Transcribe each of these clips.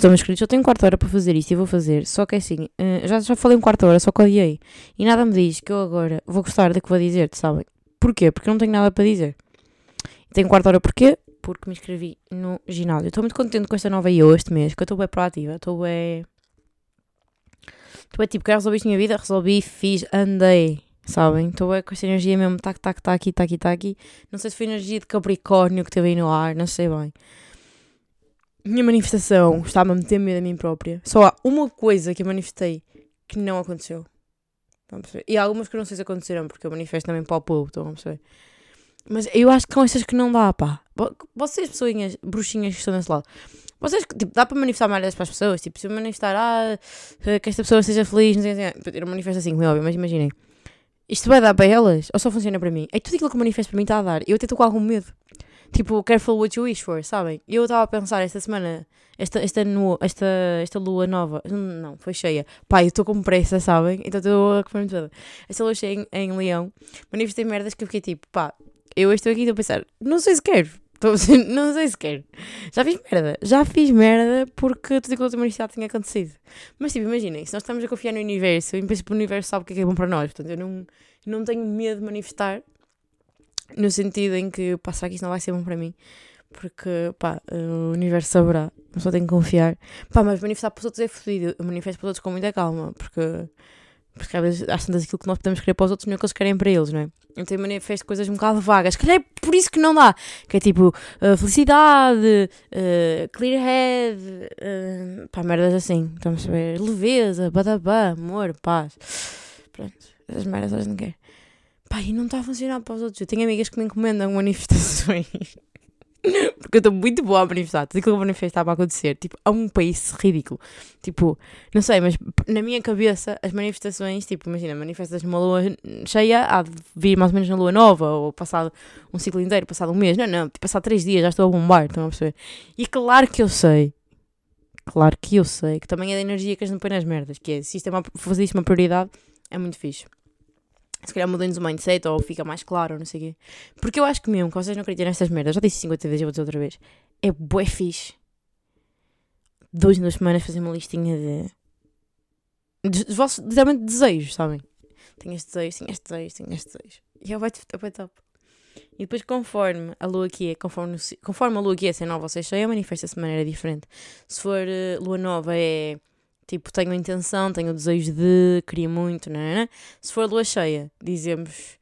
estão inscritos, eu tenho quarto hora para fazer isto e vou fazer. Só que é assim, uh, já, já falei um quarto hora, só que odiei. E nada me diz que eu agora vou gostar do que vou dizer, sabem? Porquê? Porque eu não tenho nada para dizer. Tenho quarto hora porquê? Porque me inscrevi no ginásio. Estou muito contente com esta nova IO este mês, que eu estou bem proativa, estou bem. Estou bem tipo, quero resolver isto na minha vida, resolvi, fiz, andei. Sabem? Estou bem com esta energia mesmo, tac, tac, tac, aqui, tac, tac. Não sei se foi energia de Capricórnio que teve aí no ar, não sei bem minha manifestação estava a meter medo a mim própria. Só há uma coisa que eu manifestei que não aconteceu. E há algumas que eu não sei se aconteceram, porque eu manifesto também para o povo, estão a perceber? Mas eu acho que com estas que não dá, pá. Vocês, pessoinhas, bruxinhas que estão desse lado, vocês, tipo, dá para manifestar mais para as pessoas? Tipo, se eu manifestar, ah, que esta pessoa seja feliz, não sei, não sei. Eu não manifesto assim, como é óbvio, mas imaginem. Isto vai dar para elas? Ou só funciona para mim? É tudo aquilo que eu manifesto para mim está a dar. Eu até estou com algum medo. Tipo, careful what you wish for, sabem? Eu estava a pensar esta semana, esta, esta, no, esta, esta lua nova, não, foi cheia. Pá, eu estou com pressa, sabem? Então estou a comer toda. Esta lua cheia em, em Leão, manifestei merdas que eu fiquei tipo, pá, eu estou aqui e estou a pensar, não sei se quero. Estou, não sei se quero. Já fiz merda. Já fiz merda porque tudo aquilo que eu tinha acontecido. Mas tipo, imaginem, se nós estamos a confiar no universo, em princípio o universo sabe o que é, que é bom para nós. Portanto, eu não, não tenho medo de manifestar no sentido em que passar aqui isto não vai ser bom para mim. Porque, pá, o universo saberá. Eu só tenho que confiar. Pá, mas manifestar para os outros é fodido. Eu manifesto para os outros com muita calma. Porque, porque às vezes, às aquilo que nós podemos querer para os outros não é o que eles querem para eles, não é? Então eu manifesto coisas um bocado vagas. Que é por isso que não dá. Que é tipo, uh, felicidade, uh, clear head, uh, pá, merdas assim. Estamos a ver. Leveza, badabá, amor, paz. Pronto, essas merdas elas não querem. Pá, e não está a funcionar para os outros. Eu tenho amigas que me encomendam manifestações. Porque eu estou muito boa a manifestar. Tudo aquilo que eu manifestar para acontecer. Tipo, a um país ridículo. Tipo, não sei, mas na minha cabeça, as manifestações, tipo, imagina, manifestas numa lua cheia, há de vir mais ou menos na lua nova, ou passado um ciclo inteiro, passado um mês. Não, não, tipo, passado três dias já estou a bombar, estão a perceber? E claro que eu sei. Claro que eu sei que também é da energia que as não põe nas merdas. Que é, se isto é uma, fazer isto uma prioridade, é muito fixe se calhar mudem-nos o mindset ou fica mais claro, não sei o quê. Porque eu acho que mesmo que vocês não acreditem nestas merdas, já disse 50 vezes, eu vou dizer outra vez, é bué fixe. Dois em duas semanas fazer uma listinha de. dos vossos, literalmente, desejos, sabem? Tenho este desejo, tenho este desejo, tenho este desejo. E é bué top. E depois, conforme a lua aqui é, conforme, conforme a lua aqui é, se é nova ou se é cheia, manifesta-se de maneira diferente. Se for uh, lua nova, é Tipo, tenho intenção, tenho desejo de, queria muito, não é? Se for lua cheia, dizemos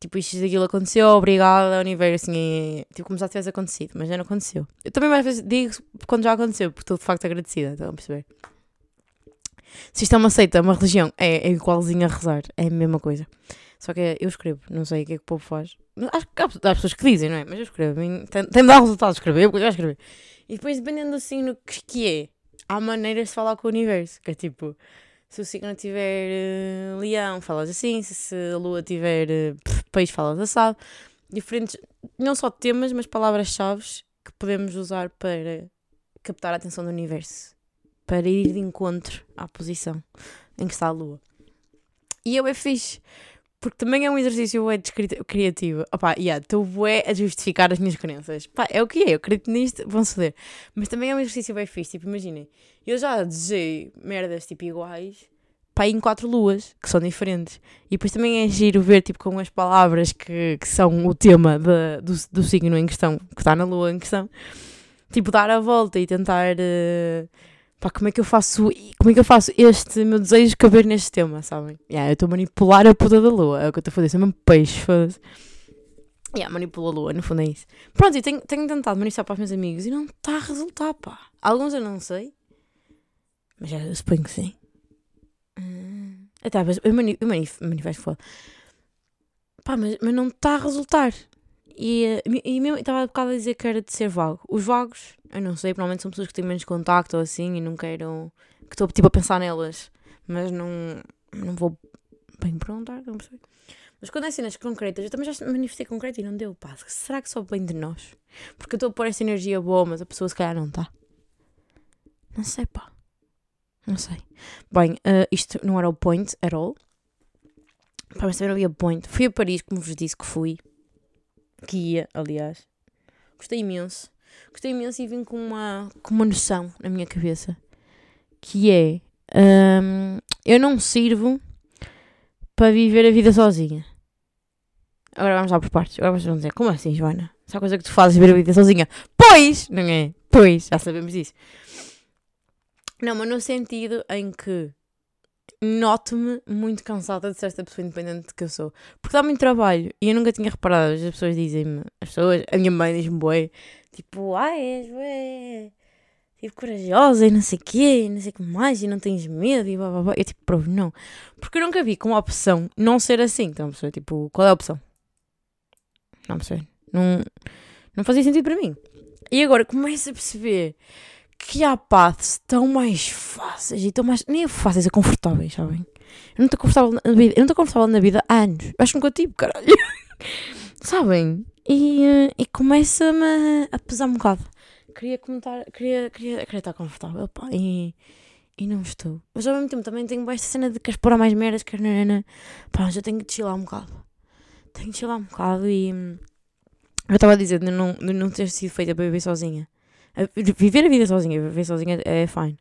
tipo, isto aquilo aconteceu, obrigada, universo, assim, é, tipo, como já tivesse acontecido, mas já não aconteceu. Eu também mais vezes digo quando já aconteceu, porque estou de facto agradecida, estão a perceber? Se isto é uma seita, uma religião, é, é igualzinho a rezar, é a mesma coisa. Só que eu escrevo, não sei o que é que o povo faz. Acho que há, pessoas que dizem, não é? Mas eu escrevo, tem-me dar resultado escrever, eu já escrever. E depois, dependendo assim no que, que é, há maneiras de falar com o universo, que é tipo, se o signo tiver uh, leão, falas assim, se a lua tiver uh, peixe, falas assado. Diferentes, não só temas, mas palavras-chave que podemos usar para captar a atenção do universo, para ir de encontro à posição em que está a lua. E eu é fixe, porque também é um exercício é criativo. Opá, yeah, estou bué a justificar as minhas crenças. Pá, é o que é, eu acredito nisto, vão ceder. Mas também é um exercício bem fixe. Tipo, imaginem, eu já desejei merdas tipo iguais, pá, em quatro luas, que são diferentes. E depois também é giro ver, tipo, com as palavras que, que são o tema de, do, do signo em questão, que está na lua em questão. Tipo, dar a volta e tentar... Uh, pá, como é que eu faço, como é que eu faço este meu desejo caber neste tema, sabem? Yeah, eu estou a manipular a puta da lua, é o que eu estou a fazer, sou mesmo peixe, foda-se. Yeah, manipula a lua, no fundo é isso. Pronto, e tenho, tenho tentado manifestar para os meus amigos e não está a resultar, pá. Alguns eu não sei, mas já suponho que sim. Hum. Mas eu, mani eu manif manifesto foda. Pá, mas, mas não está a resultar. E, e mesmo estava a bocado a dizer que era de ser vago. Os vagos, eu não sei, provavelmente são pessoas que têm menos contacto ou assim e não queiram. que estou tipo a pensar nelas, mas não, não vou bem perguntar, não. Mas quando é cenas concretas, eu também já manifestei concreto e não deu, pá. Será que só bem de nós? Porque eu estou a pôr essa energia boa, mas a pessoa se calhar não está. Não sei, pá. Não sei. Bem, uh, isto não era o point at all. Pá, mas também não havia point. Fui a Paris, como vos disse que fui que ia, aliás. Gostei imenso. gostei imenso e vim com uma, com uma noção na minha cabeça. Que é, hum, eu não sirvo para viver a vida sozinha. Agora vamos lá por partes. Agora vocês vão dizer, como assim, Joana? Essa coisa que tu fazes viver a vida sozinha. Pois! Não é? Pois, já sabemos isso. Não, mas no sentido em que noto-me muito cansada de ser esta pessoa independente que eu sou. Porque dá muito trabalho. E eu nunca tinha reparado. As pessoas dizem-me, as pessoas, a minha mãe diz-me, bué, tipo, ai, és, bué, tipo, corajosa e não sei o quê, e não sei o que mais, e não tens medo, e blá, blá, blá. Eu, tipo, provo, não. Porque eu nunca vi como opção não ser assim. Então, pessoa, tipo, qual é a opção? Não sei. Não, não fazia sentido para mim. E agora começo a perceber que há paths tão mais fáceis e tão mais. Nem é fáceis, é confortáveis, sabem? Eu não estou confortável na vida. Eu não estou confortável na vida há anos. Eu acho que nunca tive, caralho. sabem? E, uh, e começa-me a pesar um bocado. Queria comentar, queria, queria, queria estar confortável, pá, e, e não estou. Mas ao mesmo tempo também tenho esta cena de queres pôr mais merdas, quer nanana. Pá, já tenho que chilar um bocado. Tenho que chilar um bocado e. Hum, eu estava a dizer de não, de não ter sido feita para viver sozinha viver a vida sozinha, viver sozinha é fine.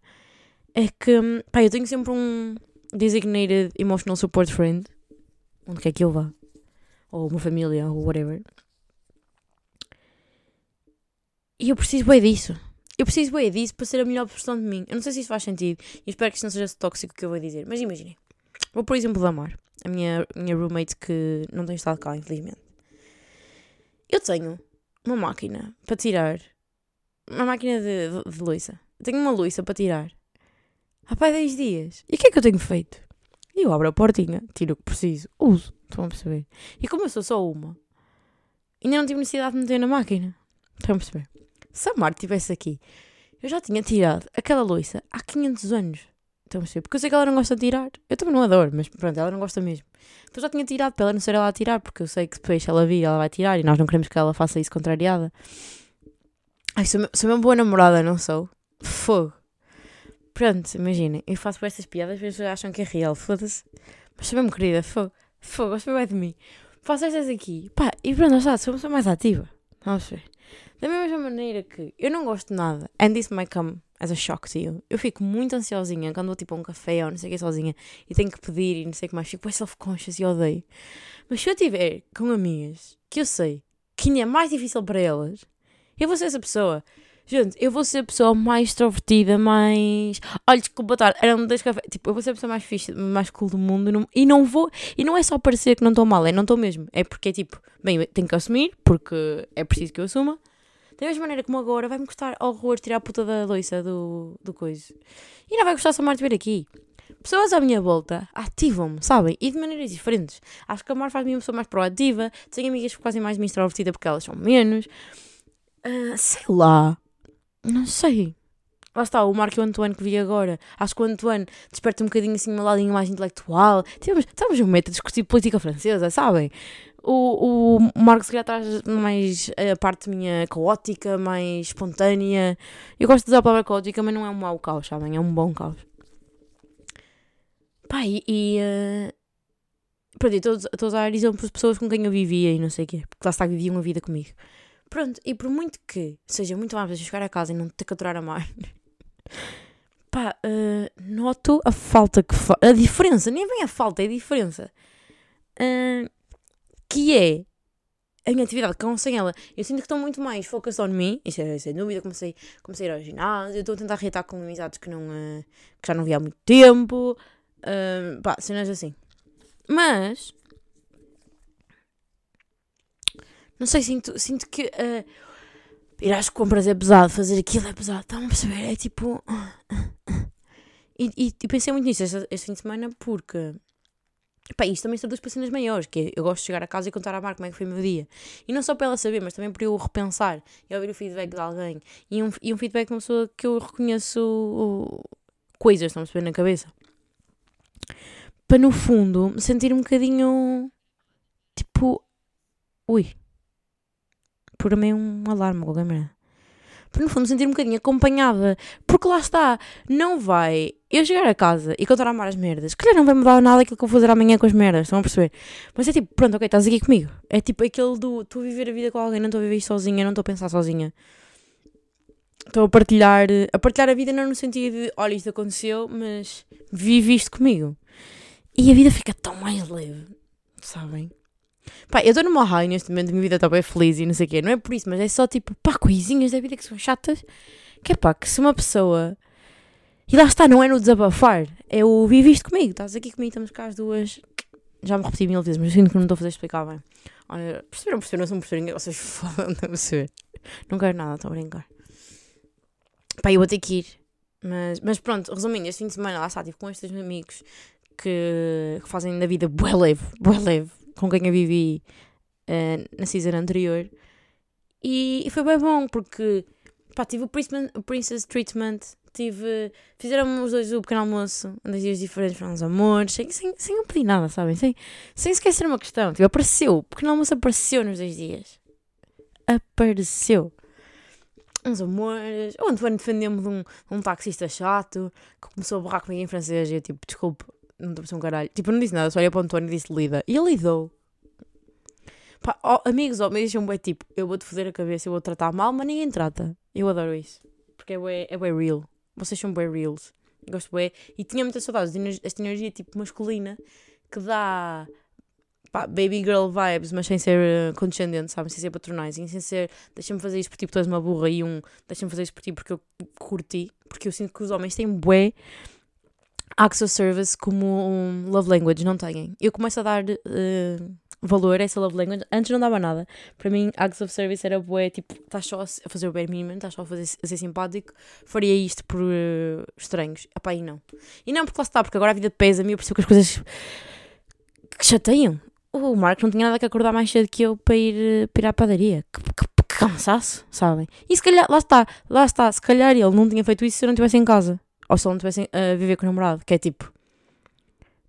É que, hum, pá, eu tenho sempre um designated emotional support friend, onde quer que eu vá, ou uma família, ou whatever. E eu preciso bem disso. Eu preciso bem disso para ser a melhor versão de mim. Eu não sei se isso faz sentido e espero que isto não seja tóxico que eu vou dizer, mas imaginem. Vou, por exemplo, da Mar, a minha, minha roommate que não tem estado cá, infelizmente. Eu tenho uma máquina para tirar uma máquina de, de, de louça. Tenho uma louça para tirar. Há pai 10 dias. E o que é que eu tenho feito? Eu abro a portinha, tiro o que preciso, uso. Estão a perceber? E como eu sou só uma, ainda não tive necessidade de meter na máquina. Estão a perceber? Se a Marta estivesse aqui, eu já tinha tirado aquela louça há 500 anos. Estão a perceber? Porque eu sei que ela não gosta de tirar. Eu também não adoro, mas pronto, ela não gosta mesmo. Então já tinha tirado para ela não ser ela a tirar, porque eu sei que depois ela vir, ela vai tirar e nós não queremos que ela faça isso contrariada. Ai, sou, sou uma boa namorada, não sou? Fogo. Pronto, imaginem, eu faço estas piadas, as pessoas acham que é real, foda-se. Mas sou mesmo querida, fogo. Fogo, gosto bem de mim. Faço estas aqui, pá, e pronto, já sou uma pessoa mais ativa. Vamos ver. Da mesma maneira que eu não gosto de nada, and this might come as a shock to you. Eu fico muito ansiosinha quando vou tipo a um café ou não sei o que sozinha e tenho que pedir e não sei o que mais. Fico bem self-conscious e odeio. Mas se eu estiver com amigas que eu sei que ainda é mais difícil para elas, eu vou ser essa pessoa. Gente, eu vou ser a pessoa mais extrovertida, mais. Olha, desculpa, era um das cafés. Tipo, eu vou ser a pessoa mais fixe, mais cool do mundo. Não... E não vou. E não é só parecer que não estou mal, é não estou mesmo. É porque é tipo, bem, tenho que assumir, porque é preciso que eu assuma. Da mesma maneira como agora vai-me custar horror tirar a puta da loiça do, do coisa. E não vai gostar só mais de ver aqui. Pessoas à minha volta ativam-me, sabem? E de maneiras diferentes. Acho que a Mar faz-me uma pessoa mais proativa. Tenho amigas que mais me extrovertida porque elas são menos. Uh, sei lá. Não sei. Lá está, o Marco e o Antoine que vi agora. Acho que o Antoine desperta um bocadinho assim, um ladinho mais intelectual. Temos, estamos um método de discutir política francesa, sabem? O, o Marco se calhar traz mais a parte minha caótica, mais espontânea. Eu gosto de usar a palavra caótica, mas não é um mau caos, sabem? É um bom caos. Pá, e. e uh... Pronto, estou a usar exemplos de pessoas com quem eu vivia e não sei o quê. Porque lá está, viviam a vida comigo. Pronto, e por muito que seja muito mais fácil chegar a casa e não ter que aturar a mar, pá, uh, noto a falta que fa a diferença, nem bem a falta, é a diferença, uh, que é a minha atividade com sem ela. Eu sinto que estou muito mais focused on me, isso é sem dúvida. Comecei, comecei a ir ao ginásio, estou a tentar reatar com amizades que, não, uh, que já não vi há muito tempo, uh, pá, cenas assim. Mas Não sei, sinto, sinto que uh, ir às compras é pesado, fazer aquilo é pesado. Estão a perceber? É tipo. E, e, e pensei muito nisso este, este, fim de semana porque. Pá, isto também se traduz para cenas maiores, que é, eu gosto de chegar a casa e contar à Mar como é que foi o meu dia. E não só para ela saber, mas também para eu repensar e ouvir o feedback de alguém. E um, e um feedback de uma pessoa que eu reconheço coisas, estão a perceber, na cabeça. Para no fundo me sentir um bocadinho. Tipo. Ui, mim um alarme, qualquer merda. Para no fundo sentir um bocadinho acompanhada. Porque lá está, não vai eu chegar a casa e contar a Mar as merdas. Calhar não vai mudar nada aquilo que eu vou fazer amanhã com as merdas, estão a perceber? Mas é tipo, pronto, ok, estás aqui comigo. É tipo aquele do estou a viver a vida com alguém, não estou a viver isto sozinha, não estou a pensar sozinha. estou a partilhar, a partilhar a vida não no sentido de, olha, isto aconteceu, mas vive isto comigo. E a vida fica tão mais leve, sabem? Pá, eu estou numa high neste momento, a minha vida está bem feliz e não sei o quê. Não é por isso, mas é só tipo, pá, coisinhas da vida que são chatas. Que é pá, que se uma pessoa. E lá está, não é no desabafar, é o viviste comigo, estás aqui comigo, estamos cá as duas. Já me repeti mil vezes, mas sinto que não estou a fazer explicar bem. Olha, perceberam, perceberam, não são perceberem, vocês de perceber. Não quero nada, estou a brincar. Pá, eu vou ter que ir. Mas, mas pronto, resumindo, este fim de semana lá está, estive com estes amigos que, que fazem da vida bué leve, bué leve, com quem eu vivi uh, na season anterior. E, e, foi bem bom, porque pá, tive o Princess, o Princess Treatment, tive, fizeram os dois o pequeno almoço, dois dias diferentes para uns amores, sem, sem, sem eu pedir nada, sabem? Sem, sem esquecer uma questão. Tipo, apareceu, o pequeno almoço apareceu nos dois dias. Apareceu uns amores. O Antoine defendeu-me de um, um taxista chato que começou a borrar comigo em francês e eu, tipo, desculpe, não estou a um caralho. Tipo, não disse nada, só olhei para o António e disse lida. E ele lidou. Pá, oh, amigos, oh, me deixam bem tipo, eu vou-te foder a cabeça, eu vou tratar mal, mas ninguém trata. Eu adoro isso. Porque é bem, é bem real. Vocês são bem reals. Gosto bem. E tinha muitas saudades desta energia tipo masculina que dá pá, baby girl vibes, mas sem ser uh, condescendente, sabe? Sem ser patronizing, sem ser deixa-me fazer isto por ti porque tu és uma burra e um deixa-me fazer isto por ti porque eu curti. Porque eu sinto que os homens têm bué of service como um love language, não têm. Eu começo a dar uh, valor a essa love language. Antes não dava nada. Para mim, acts of service era bué, tipo, estás só a fazer o bare minimum, estás só a, fazer, a ser simpático, faria isto por uh, estranhos. Epá, e não. E não, porque lá está, porque agora a vida pesa-me e eu percebo que as coisas que chateiam. O Marco não tinha nada que acordar mais cedo que eu para ir, para ir à padaria. Que, que, que cansaço, sabem? E se calhar, lá está, lá está, se calhar ele não tinha feito isso se eu não estivesse em casa. Ou se não estivesse a viver com o namorado. Que é tipo,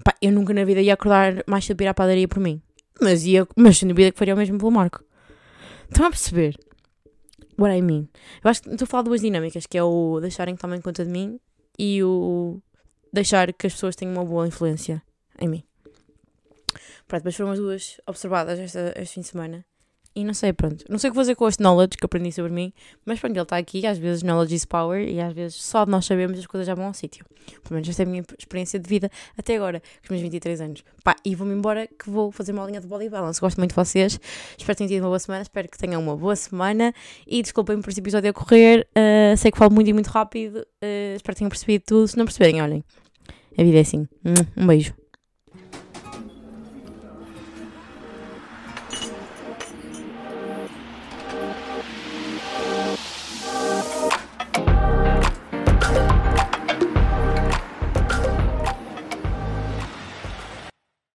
pá, eu nunca na vida ia acordar mais cedo para ir à padaria por mim. Mas ia, mas sem dúvida que faria o mesmo pelo Marco. Estão a perceber? What I mean? Eu acho que estou a falar de duas dinâmicas, que é o deixarem que tomem conta de mim e o deixar que as pessoas tenham uma boa influência em mim. Pronto, mas foram as duas observadas esta, este fim de semana. E não sei, pronto. Não sei o que fazer com este knowledge que aprendi sobre mim, mas pronto, ele está aqui. Às vezes knowledge is power e às vezes só nós sabemos as coisas já vão ao sítio. Pelo menos esta é a minha experiência de vida até agora, com os meus 23 anos. Pá, e vou-me embora que vou fazer uma linha de body balance. Gosto muito de vocês. Espero que tenham tido uma boa semana. Espero que tenham uma boa semana. E desculpem por este episódio a correr. Uh, sei que falo muito e muito rápido. Uh, espero que tenham percebido tudo. Se não perceberem, olhem. A vida é assim. Um beijo.